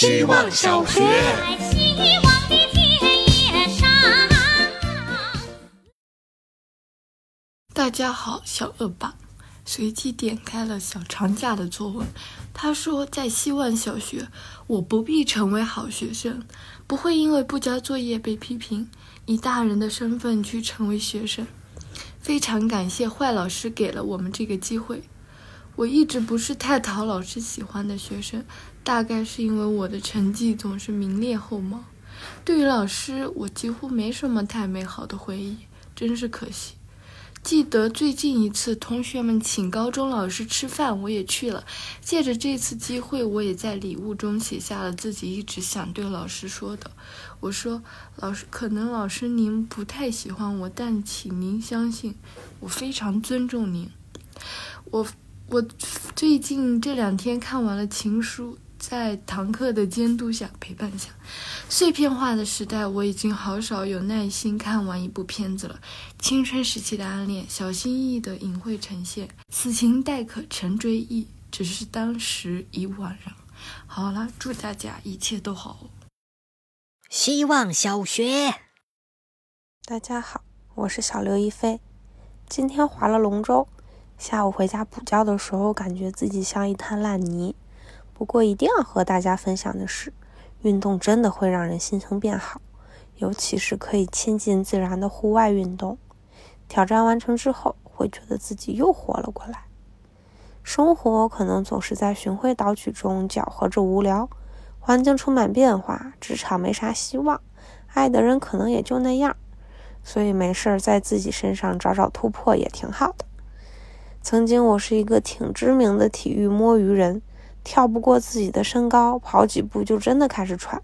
希望小学。在希望的田野上。大家好，小恶霸随即点开了小长假的作文。他说，在希望小学，我不必成为好学生，不会因为不交作业被批评，以大人的身份去成为学生。非常感谢坏老师给了我们这个机会。我一直不是太讨老师喜欢的学生，大概是因为我的成绩总是名列后茅。对于老师，我几乎没什么太美好的回忆，真是可惜。记得最近一次同学们请高中老师吃饭，我也去了。借着这次机会，我也在礼物中写下了自己一直想对老师说的。我说：“老师，可能老师您不太喜欢我，但请您相信，我非常尊重您。”我我最近这两天看完了《情书》，在堂客的监督下、陪伴下，碎片化的时代，我已经好少有耐心看完一部片子了。青春时期的暗恋，小心翼翼的隐晦呈现，此情待可成追忆，只是当时已惘然。好了，祝大家一切都好。希望小学，大家好，我是小刘一飞。今天划了龙舟，下午回家补觉的时候，感觉自己像一滩烂泥。不过一定要和大家分享的是，运动真的会让人心情变好，尤其是可以亲近自然的户外运动。挑战完成之后，会觉得自己又活了过来。生活可能总是在循规蹈矩中搅和着无聊，环境充满变化，职场没啥希望，爱的人可能也就那样。所以没事儿在自己身上找找突破也挺好的。曾经我是一个挺知名的体育摸鱼人，跳不过自己的身高，跑几步就真的开始喘。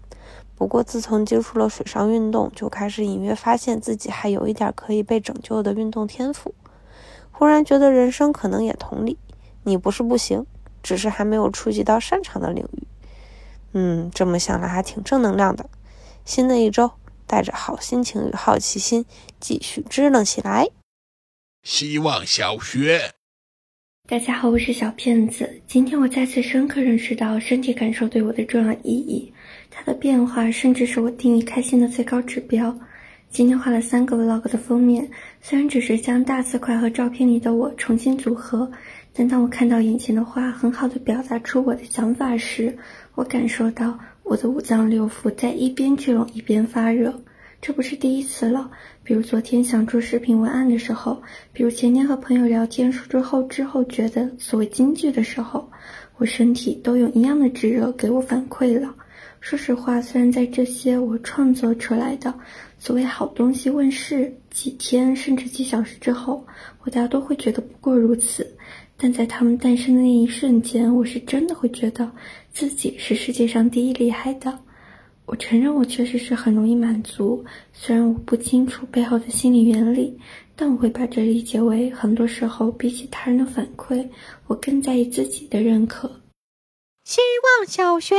不过自从接触了水上运动，就开始隐约发现自己还有一点可以被拯救的运动天赋。忽然觉得人生可能也同理，你不是不行，只是还没有触及到擅长的领域。嗯，这么想来还挺正能量的。新的一周。带着好心情与好奇心，继续支棱起来。希望小学，大家好，我是小骗子。今天我再次深刻认识到身体感受对我的重要意义，它的变化甚至是我定义开心的最高指标。今天画了三个 vlog 的封面，虽然只是将大字块和照片里的我重新组合，但当我看到眼前的画很好的表达出我的想法时，我感受到。我的五脏六腑在一边聚拢一边发热，这不是第一次了。比如昨天想出视频文案的时候，比如前天和朋友聊天说之后之后觉得所谓金句的时候，我身体都用一样的炙热给我反馈了。说实话，虽然在这些我创作出来的所谓好东西问世几天甚至几小时之后，我大多会觉得不过如此。但在他们诞生的那一瞬间，我是真的会觉得自己是世界上第一厉害的。我承认我确实是很容易满足，虽然我不清楚背后的心理原理，但我会把这理解为很多时候比起他人的反馈，我更在意自己的认可。希望小学，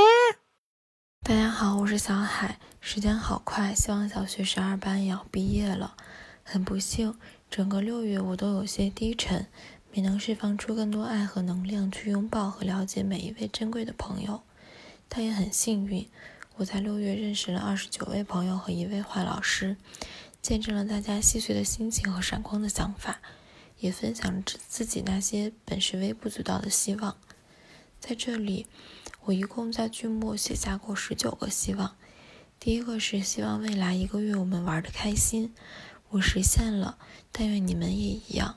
大家好，我是小海。时间好快，希望小学十二班也要毕业了。很不幸，整个六月我都有些低沉。没能释放出更多爱和能量去拥抱和了解每一位珍贵的朋友，但也很幸运，我在六月认识了二十九位朋友和一位坏老师，见证了大家细碎的心情和闪光的想法，也分享了自己那些本是微不足道的希望。在这里，我一共在剧末写下过十九个希望。第一个是希望未来一个月我们玩的开心，我实现了，但愿你们也一样。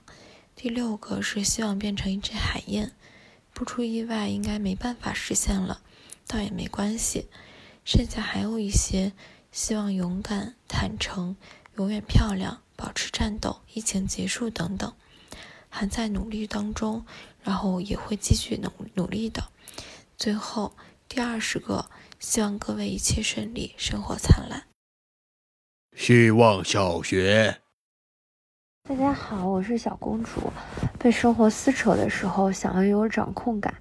第六个是希望变成一只海燕，不出意外应该没办法实现了，倒也没关系。剩下还有一些希望勇敢、坦诚、永远漂亮、保持战斗、疫情结束等等，还在努力当中，然后也会继续努努力的。最后第二十个，希望各位一切顺利，生活灿烂。希望小学。大家好，我是小公主。被生活撕扯的时候，想要有掌控感。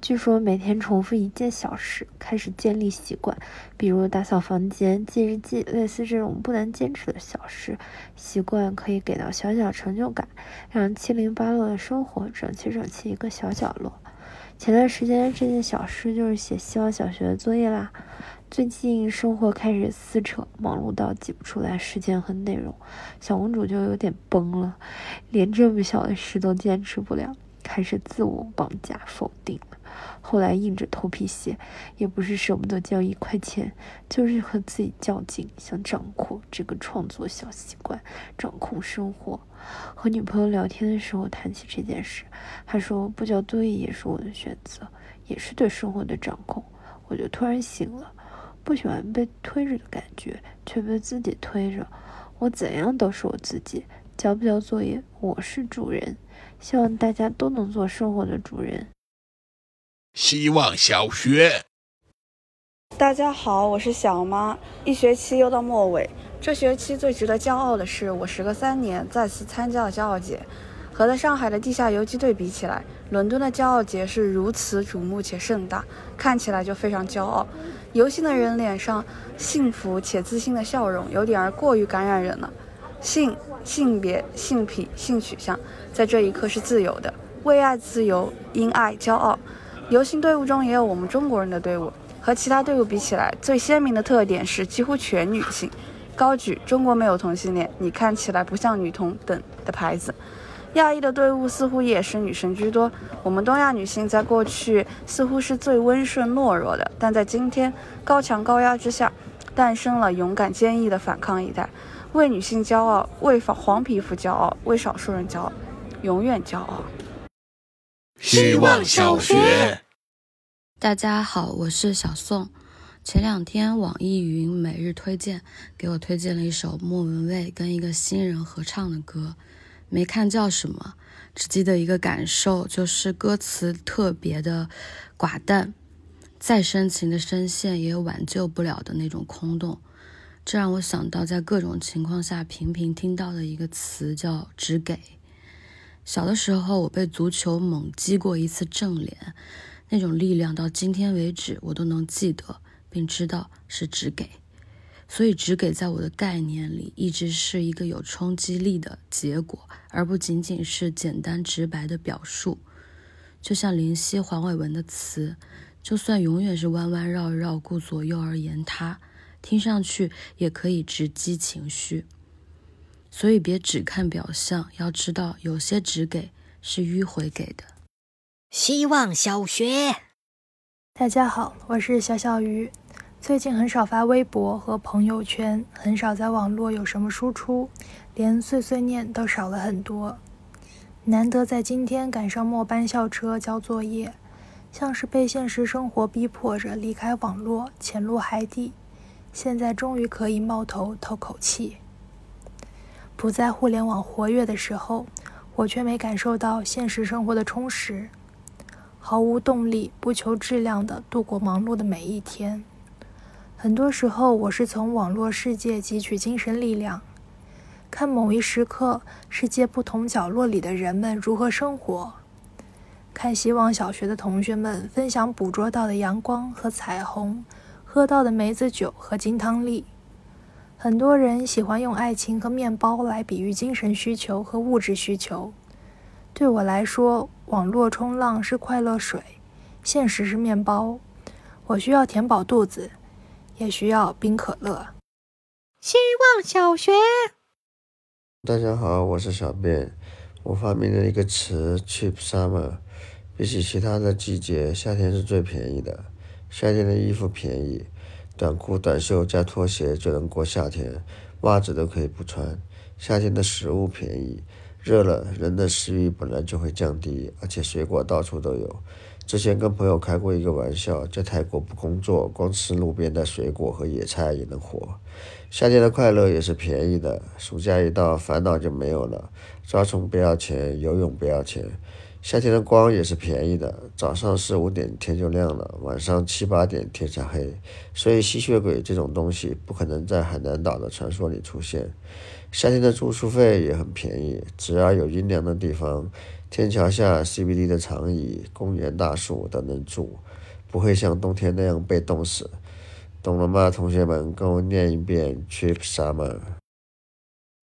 据说每天重复一件小事，开始建立习惯，比如打扫房间、记日记，类似这种不难坚持的小事，习惯可以给到小小成就感，让七零八落的生活整齐整齐一个小角落。前段时间这件小事就是写希望小学的作业啦。最近生活开始撕扯，忙碌到挤不出来时间和内容，小公主就有点崩了，连这么小的事都坚持不了，开始自我绑架否定了。后来硬着头皮写，也不是舍不得交一块钱，就是和自己较劲，想掌控这个创作小习惯，掌控生活。和女朋友聊天的时候谈起这件事，她说不交作业也是我的选择，也是对生活的掌控。我就突然醒了。不喜欢被推着的感觉，却被自己推着。我怎样都是我自己，交不交作业，我是主人。希望大家都能做生活的主人。希望小学，大家好，我是小妈。一学期又到末尾，这学期最值得骄傲的是，我时隔三年再次参加了骄傲节。和在上海的地下游击队比起来，伦敦的骄傲节是如此瞩目且盛大，看起来就非常骄傲。游行的人脸上幸福且自信的笑容，有点儿过于感染人了。性、性别、性癖、性取向，在这一刻是自由的，为爱自由，因爱骄傲。游行队伍中也有我们中国人的队伍，和其他队伍比起来，最鲜明的特点是几乎全女性，高举“中国没有同性恋，你看起来不像女同”等的牌子。亚裔的队伍似乎也是女生居多。我们东亚女性在过去似乎是最温顺懦弱的，但在今天高强高压之下，诞生了勇敢坚毅的反抗一代。为女性骄傲，为黄皮肤骄傲，为少数人骄傲，永远骄傲。希望小学，大家好，我是小宋。前两天网易云每日推荐给我推荐了一首莫文蔚跟一个新人合唱的歌。没看叫什么，只记得一个感受，就是歌词特别的寡淡，再深情的声线也挽救不了的那种空洞。这让我想到，在各种情况下频频听到的一个词叫“只给”。小的时候，我被足球猛击过一次正脸，那种力量到今天为止我都能记得，并知道是“只给”。所以，只给在我的概念里一直是一个有冲击力的结果，而不仅仅是简单直白的表述。就像林夕、黄伟文的词，就算永远是弯弯绕绕、顾左右而言他，听上去也可以直击情绪。所以，别只看表象，要知道有些只给是迂回给的。希望小学，大家好，我是小小鱼。最近很少发微博和朋友圈，很少在网络有什么输出，连碎碎念都少了很多。难得在今天赶上末班校车交作业，像是被现实生活逼迫着离开网络，潜入海底。现在终于可以冒头透口气。不在互联网活跃的时候，我却没感受到现实生活的充实，毫无动力、不求质量的度过忙碌的每一天。很多时候，我是从网络世界汲取精神力量，看某一时刻世界不同角落里的人们如何生活，看希望小学的同学们分享捕捉到的阳光和彩虹，喝到的梅子酒和金汤力。很多人喜欢用爱情和面包来比喻精神需求和物质需求，对我来说，网络冲浪是快乐水，现实是面包。我需要填饱肚子。也需要冰可乐。希望小学，大家好，我是小便。我发明了一个词 “cheap summer”。比起其他的季节，夏天是最便宜的。夏天的衣服便宜，短裤、短袖加拖鞋就能过夏天，袜子都可以不穿。夏天的食物便宜，热了人的食欲本来就会降低，而且水果到处都有。之前跟朋友开过一个玩笑，在泰国不工作，光吃路边的水果和野菜也能活。夏天的快乐也是便宜的，暑假一到，烦恼就没有了。抓虫不要钱，游泳不要钱。夏天的光也是便宜的，早上四五点天就亮了，晚上七八点天才黑。所以吸血鬼这种东西不可能在海南岛的传说里出现。夏天的住宿费也很便宜，只要有阴凉的地方。天桥下、CBD 的长椅、公园大树都能住，不会像冬天那样被冻死，懂了吗，同学们？跟我念一遍：Cheap Summer。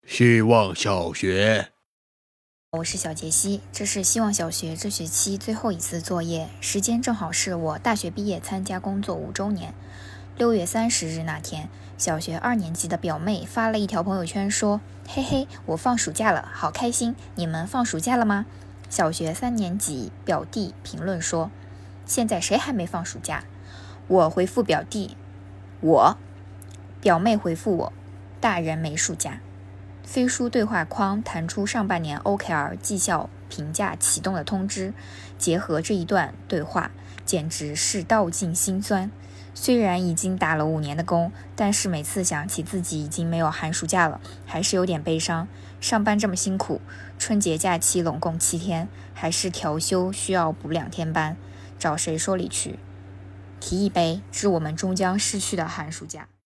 希望小学。我是小杰西，这是希望小学这学期最后一次作业，时间正好是我大学毕业参加工作五周年。六月三十日那天，小学二年级的表妹发了一条朋友圈说：“嘿嘿，我放暑假了，好开心！你们放暑假了吗？”小学三年级表弟评论说：“现在谁还没放暑假？”我回复表弟：“我。”表妹回复我：“大人没暑假。”飞书对话框弹出上半年 OKR 绩效评价启动的通知，结合这一段对话，简直是道尽心酸。虽然已经打了五年的工，但是每次想起自己已经没有寒暑假了，还是有点悲伤。上班这么辛苦，春节假期拢共七天，还是调休需要补两天班，找谁说理去？提一杯，致我们终将逝去的寒暑假。